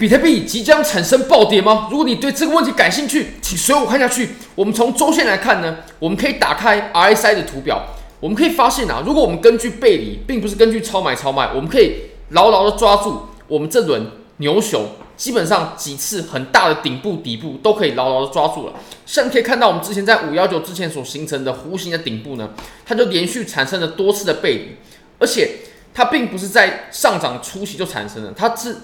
比特币即将产生暴跌吗？如果你对这个问题感兴趣，请随我看下去。我们从周线来看呢，我们可以打开 RSI 的图表，我们可以发现啊，如果我们根据背离，并不是根据超买超卖，我们可以牢牢的抓住我们这轮牛熊，基本上几次很大的顶部底部都可以牢牢的抓住了。像你可以看到，我们之前在五幺九之前所形成的弧形的顶部呢，它就连续产生了多次的背离，而且它并不是在上涨初期就产生的，它是。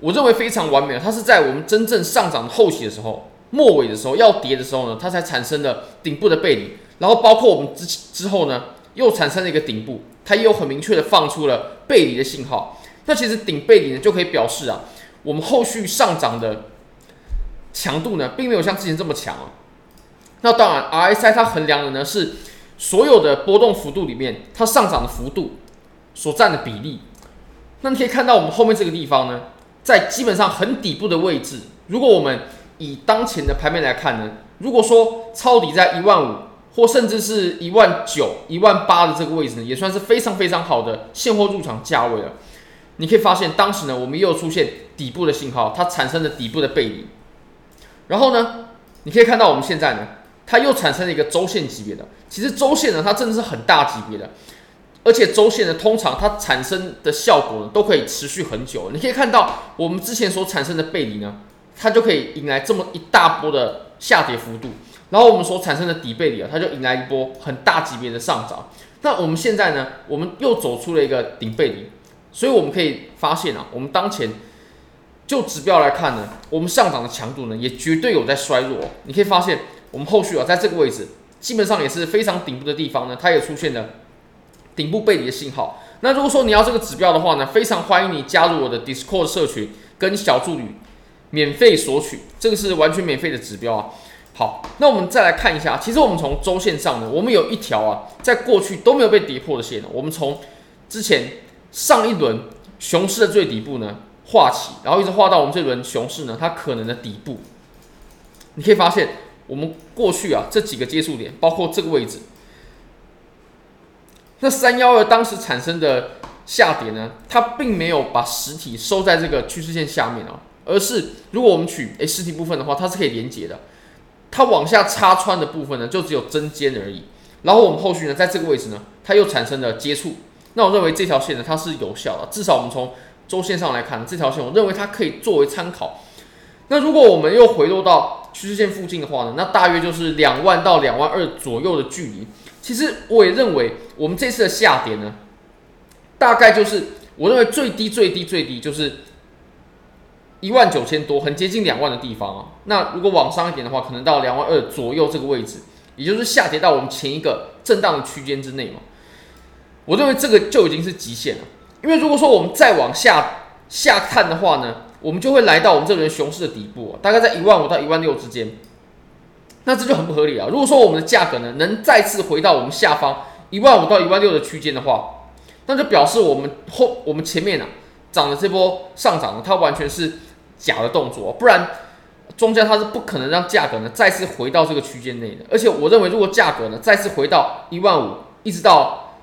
我认为非常完美，它是在我们真正上涨后期的时候，末尾的时候要跌的时候呢，它才产生了顶部的背离，然后包括我们之之后呢，又产生了一个顶部，它也有很明确的放出了背离的信号。那其实顶背离呢，就可以表示啊，我们后续上涨的强度呢，并没有像之前这么强啊。那当然，RSI 它衡量的呢是所有的波动幅度里面，它上涨的幅度所占的比例。那你可以看到我们后面这个地方呢。在基本上很底部的位置，如果我们以当前的盘面来看呢，如果说抄底在一万五或甚至是一万九、一万八的这个位置呢，也算是非常非常好的现货入场价位了。你可以发现，当时呢，我们又出现底部的信号，它产生了底部的背离。然后呢，你可以看到我们现在呢，它又产生了一个周线级别的。其实周线呢，它真的是很大级别的。而且周线呢，通常它产生的效果呢，都可以持续很久。你可以看到，我们之前所产生的背离呢，它就可以迎来这么一大波的下跌幅度。然后我们所产生的底背离啊，它就迎来一波很大级别的上涨。那我们现在呢，我们又走出了一个顶背离，所以我们可以发现啊，我们当前就指标来看呢，我们上涨的强度呢，也绝对有在衰弱。你可以发现，我们后续啊，在这个位置基本上也是非常顶部的地方呢，它也出现了。顶部背离的信号。那如果说你要这个指标的话呢，非常欢迎你加入我的 Discord 社群，跟小助理免费索取，这个是完全免费的指标啊。好，那我们再来看一下，其实我们从周线上呢，我们有一条啊，在过去都没有被跌破的线。我们从之前上一轮熊市的最底部呢画起，然后一直画到我们这轮熊市呢它可能的底部。你可以发现，我们过去啊这几个接触点，包括这个位置。那三幺二当时产生的下跌呢，它并没有把实体收在这个趋势线下面啊，而是如果我们取诶实体部分的话，它是可以连接的，它往下插穿的部分呢，就只有针尖而已。然后我们后续呢，在这个位置呢，它又产生了接触。那我认为这条线呢，它是有效的，至少我们从周线上来看，这条线我认为它可以作为参考。那如果我们又回落到趋势线附近的话呢，那大约就是两万到两万二左右的距离。其实我也认为，我们这次的下跌呢，大概就是我认为最低最低最低就是一万九千多，很接近两万的地方啊。那如果往上一点的话，可能到两万二左右这个位置，也就是下跌到我们前一个震荡的区间之内嘛。我认为这个就已经是极限了，因为如果说我们再往下下看的话呢，我们就会来到我们这轮熊市的底部啊，大概在一万五到一万六之间。那这就很不合理啊！如果说我们的价格呢，能再次回到我们下方一万五到一万六的区间的话，那就表示我们后我们前面啊涨的这波上涨呢，它完全是假的动作，不然庄家它是不可能让价格呢再次回到这个区间内的。而且我认为，如果价格呢再次回到一万五一直到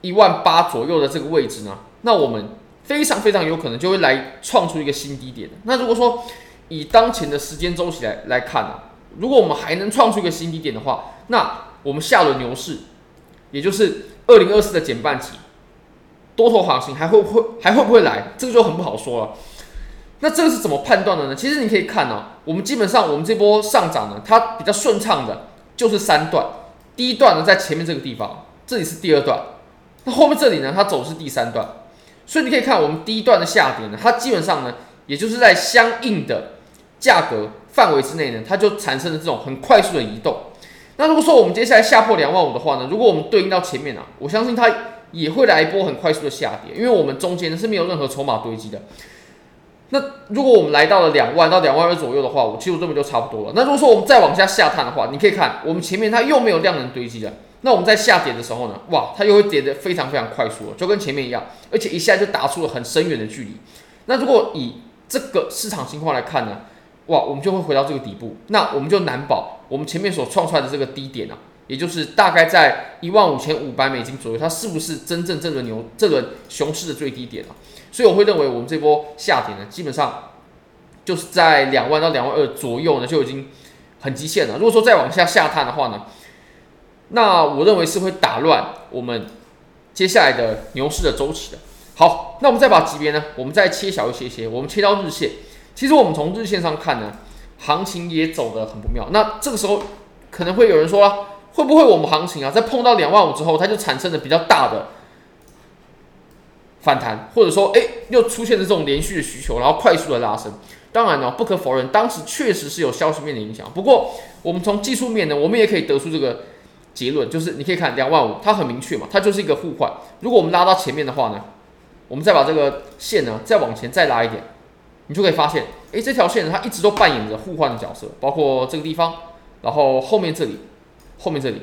一万八左右的这个位置呢，那我们非常非常有可能就会来创出一个新低点。那如果说以当前的时间周期来来看呢、啊？如果我们还能创出一个新低点的话，那我们下轮牛市，也就是二零二四的减半期，多头行情还会不会还会不会来？这个就很不好说了。那这个是怎么判断的呢？其实你可以看哦，我们基本上我们这波上涨呢，它比较顺畅的，就是三段。第一段呢在前面这个地方，这里是第二段，那后面这里呢它走是第三段。所以你可以看我们第一段的下跌呢，它基本上呢，也就是在相应的价格。范围之内呢，它就产生了这种很快速的移动。那如果说我们接下来下破两万五的话呢，如果我们对应到前面啊，我相信它也会来一波很快速的下跌，因为我们中间呢是没有任何筹码堆积的。那如果我们来到了两万到两万二左右的话，我其实这么就差不多了。那如果说我们再往下下探的话，你可以看我们前面它又没有量能堆积的，那我们在下跌的时候呢，哇，它又会跌得非常非常快速了，就跟前面一样，而且一下就打出了很深远的距离。那如果以这个市场情况来看呢？哇，我们就会回到这个底部，那我们就难保我们前面所创出来的这个低点啊，也就是大概在一万五千五百美金左右，它是不是真正这轮牛这轮熊市的最低点啊？所以我会认为我们这波下跌呢，基本上就是在两万到两万二左右呢，就已经很极限了。如果说再往下下探的话呢，那我认为是会打乱我们接下来的牛市的周期的。好，那我们再把级别呢，我们再切小一些些，我们切到日线。其实我们从日线上看呢，行情也走得很不妙。那这个时候可能会有人说啊，会不会我们行情啊，在碰到两万五之后，它就产生了比较大的反弹，或者说，哎，又出现了这种连续的需求，然后快速的拉升。当然呢，不可否认，当时确实是有消息面的影响。不过，我们从技术面呢，我们也可以得出这个结论，就是你可以看两万五，它很明确嘛，它就是一个互换。如果我们拉到前面的话呢？我们再把这个线呢，再往前再拉一点，你就可以发现，诶，这条线，它一直都扮演着互换的角色，包括这个地方，然后后面这里，后面这里。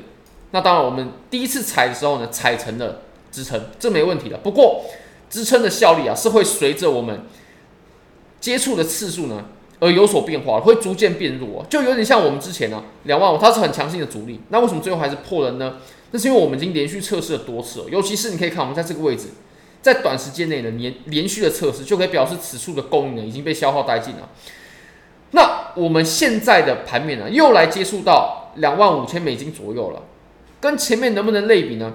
那当然，我们第一次踩的时候呢，踩成了支撑，这没问题的。不过，支撑的效力啊，是会随着我们接触的次数呢而有所变化，会逐渐变弱，就有点像我们之前呢，两万五它是很强劲的阻力，那为什么最后还是破了呢？那是因为我们已经连续测试了多次了，尤其是你可以看我们在这个位置。在短时间内的连连续的测试，就可以表示此处的供应呢已经被消耗殆尽了。那我们现在的盘面呢，又来接触到两万五千美金左右了，跟前面能不能类比呢？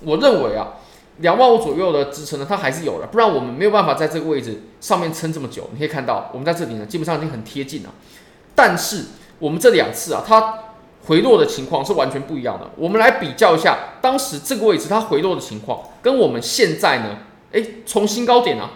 我认为啊，两万五左右的支撑呢，它还是有的，不然我们没有办法在这个位置上面撑这么久。你可以看到，我们在这里呢，基本上已经很贴近了。但是我们这两次啊，它回落的情况是完全不一样的。我们来比较一下当时这个位置它回落的情况，跟我们现在呢，诶，从新高点啊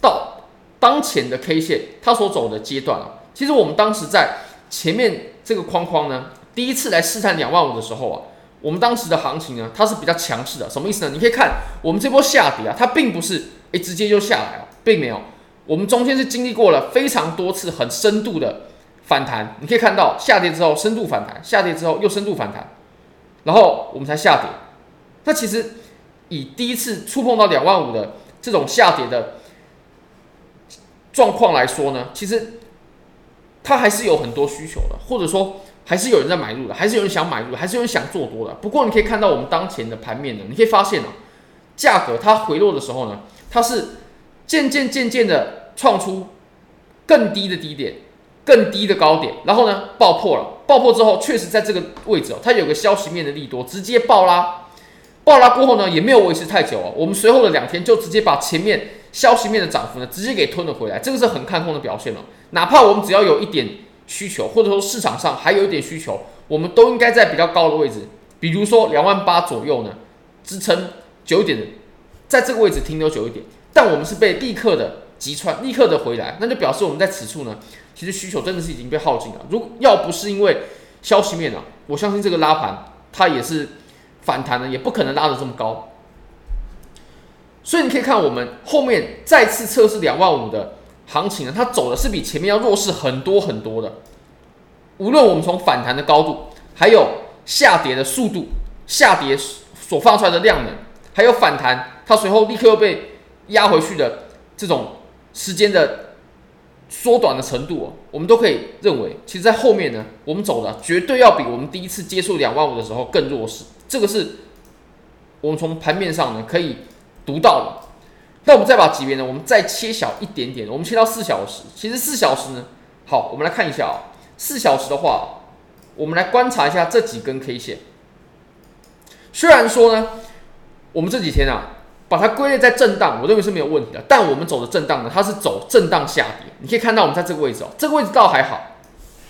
到当前的 K 线它所走的阶段啊，其实我们当时在前面这个框框呢，第一次来试探两万五的时候啊，我们当时的行情呢，它是比较强势的。什么意思呢？你可以看我们这波下跌啊，它并不是诶直接就下来了，并没有，我们中间是经历过了非常多次很深度的。反弹，你可以看到下跌之后深度反弹，下跌之后又深度反弹，然后我们才下跌。那其实以第一次触碰到两万五的这种下跌的状况来说呢，其实它还是有很多需求的，或者说还是有人在买入的，还是有人想买入，还是有人想做多的。不过你可以看到我们当前的盘面呢，你可以发现呢，价格它回落的时候呢，它是渐渐渐渐的创出更低的低点。更低的高点，然后呢，爆破了，爆破之后确实在这个位置哦，它有个消息面的利多，直接爆拉，爆拉过后呢，也没有维持太久哦，我们随后的两天就直接把前面消息面的涨幅呢，直接给吞了回来，这个是很看空的表现了。哪怕我们只要有一点需求，或者说市场上还有一点需求，我们都应该在比较高的位置，比如说两万八左右呢，支撑久一点，在这个位置停留久一点，但我们是被立刻的击穿，立刻的回来，那就表示我们在此处呢。其实需求真的是已经被耗尽了。如果要不是因为消息面啊，我相信这个拉盘它也是反弹的，也不可能拉得这么高。所以你可以看我们后面再次测试两万五的行情呢，它走的是比前面要弱势很多很多的。无论我们从反弹的高度，还有下跌的速度，下跌所放出来的量能，还有反弹它随后立刻又被压回去的这种时间的。缩短的程度哦，我们都可以认为，其实，在后面呢，我们走的绝对要比我们第一次接触两万五的时候更弱势。这个是我们从盘面上呢可以读到的。那我们再把级别呢，我们再切小一点点，我们切到四小时。其实四小时呢，好，我们来看一下啊，四小时的话，我们来观察一下这几根 K 线。虽然说呢，我们这几天啊。把它归类在震荡，我认为是没有问题的。但我们走的震荡呢，它是走震荡下跌。你可以看到我们在这个位置哦，这个位置倒还好。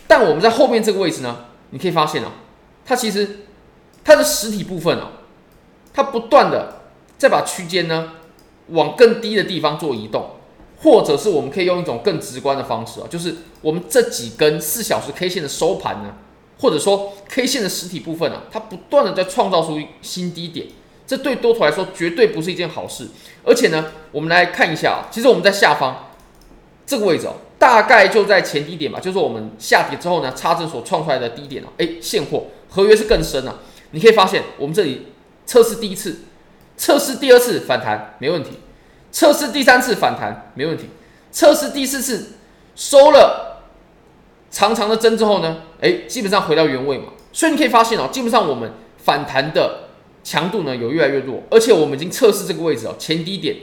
但我们在后面这个位置呢，你可以发现哦，它其实它的实体部分哦，它不断的在把区间呢往更低的地方做移动，或者是我们可以用一种更直观的方式啊，就是我们这几根四小时 K 线的收盘呢，或者说 K 线的实体部分啊，它不断的在创造出新低点。这对多头来说绝对不是一件好事，而且呢，我们来看一下啊，其实我们在下方这个位置哦，大概就在前低点吧，就是我们下跌之后呢，插针所创出来的低点哦，哎，现货合约是更深了。你可以发现，我们这里测试第一次，测试第二次反弹没问题，测试第三次反弹没问题，测试第四次收了长长的针之后呢，哎，基本上回到原位嘛。所以你可以发现哦，基本上我们反弹的。强度呢有越来越弱，而且我们已经测试这个位置哦，前低点，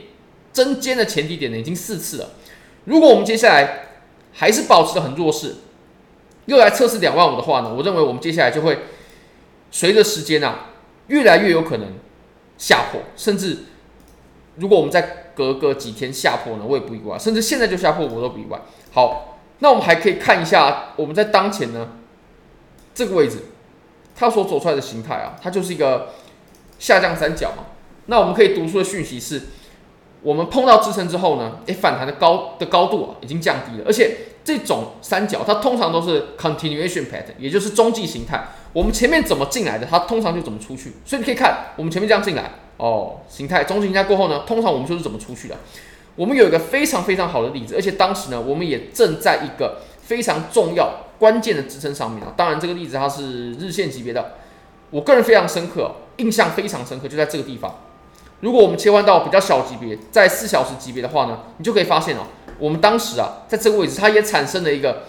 针尖的前低点呢已经四次了。如果我们接下来还是保持的很弱势，又来测试两万五的话呢，我认为我们接下来就会随着时间啊，越来越有可能下破，甚至如果我们再隔个几天下破呢，我也不意外，甚至现在就下破我都不意外。好，那我们还可以看一下我们在当前呢这个位置，它所走出来的形态啊，它就是一个下降三角嘛。那我们可以读出的讯息是。我们碰到支撑之后呢，诶，反弹的高的高度啊已经降低了，而且这种三角它通常都是 continuation pattern，也就是中继形态。我们前面怎么进来的，它通常就怎么出去。所以你可以看，我们前面这样进来，哦，形态中继形态过后呢，通常我们就是怎么出去的。我们有一个非常非常好的例子，而且当时呢，我们也正在一个非常重要关键的支撑上面啊。当然，这个例子它是日线级别的，我个人非常深刻，印象非常深刻，就在这个地方。如果我们切换到比较小级别，在四小时级别的话呢，你就可以发现哦，我们当时啊，在这个位置，它也产生了一个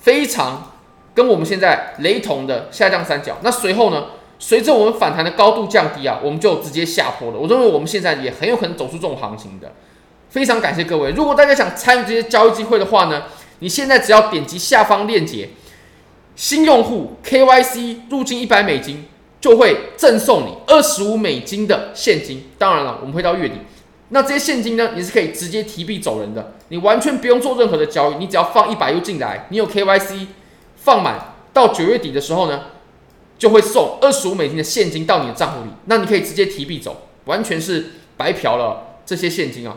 非常跟我们现在雷同的下降三角。那随后呢，随着我们反弹的高度降低啊，我们就直接下坡了。我认为我们现在也很有可能走出这种行情的。非常感谢各位，如果大家想参与这些交易机会的话呢，你现在只要点击下方链接，新用户 KYC 入金一百美金。就会赠送你二十五美金的现金。当然了，我们会到月底，那这些现金呢，你是可以直接提币走人的，你完全不用做任何的交易，你只要放一百 U 进来，你有 KYC 放满，到九月底的时候呢，就会送二十五美金的现金到你的账户里，那你可以直接提币走，完全是白嫖了这些现金啊，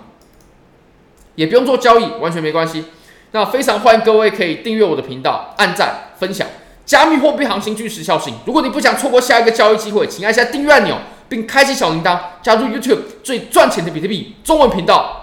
也不用做交易，完全没关系。那非常欢迎各位可以订阅我的频道，按赞分享。加密货币行情具时效性，如果你不想错过下一个交易机会，请按下订阅按钮，并开启小铃铛，加入 YouTube 最赚钱的比特币中文频道。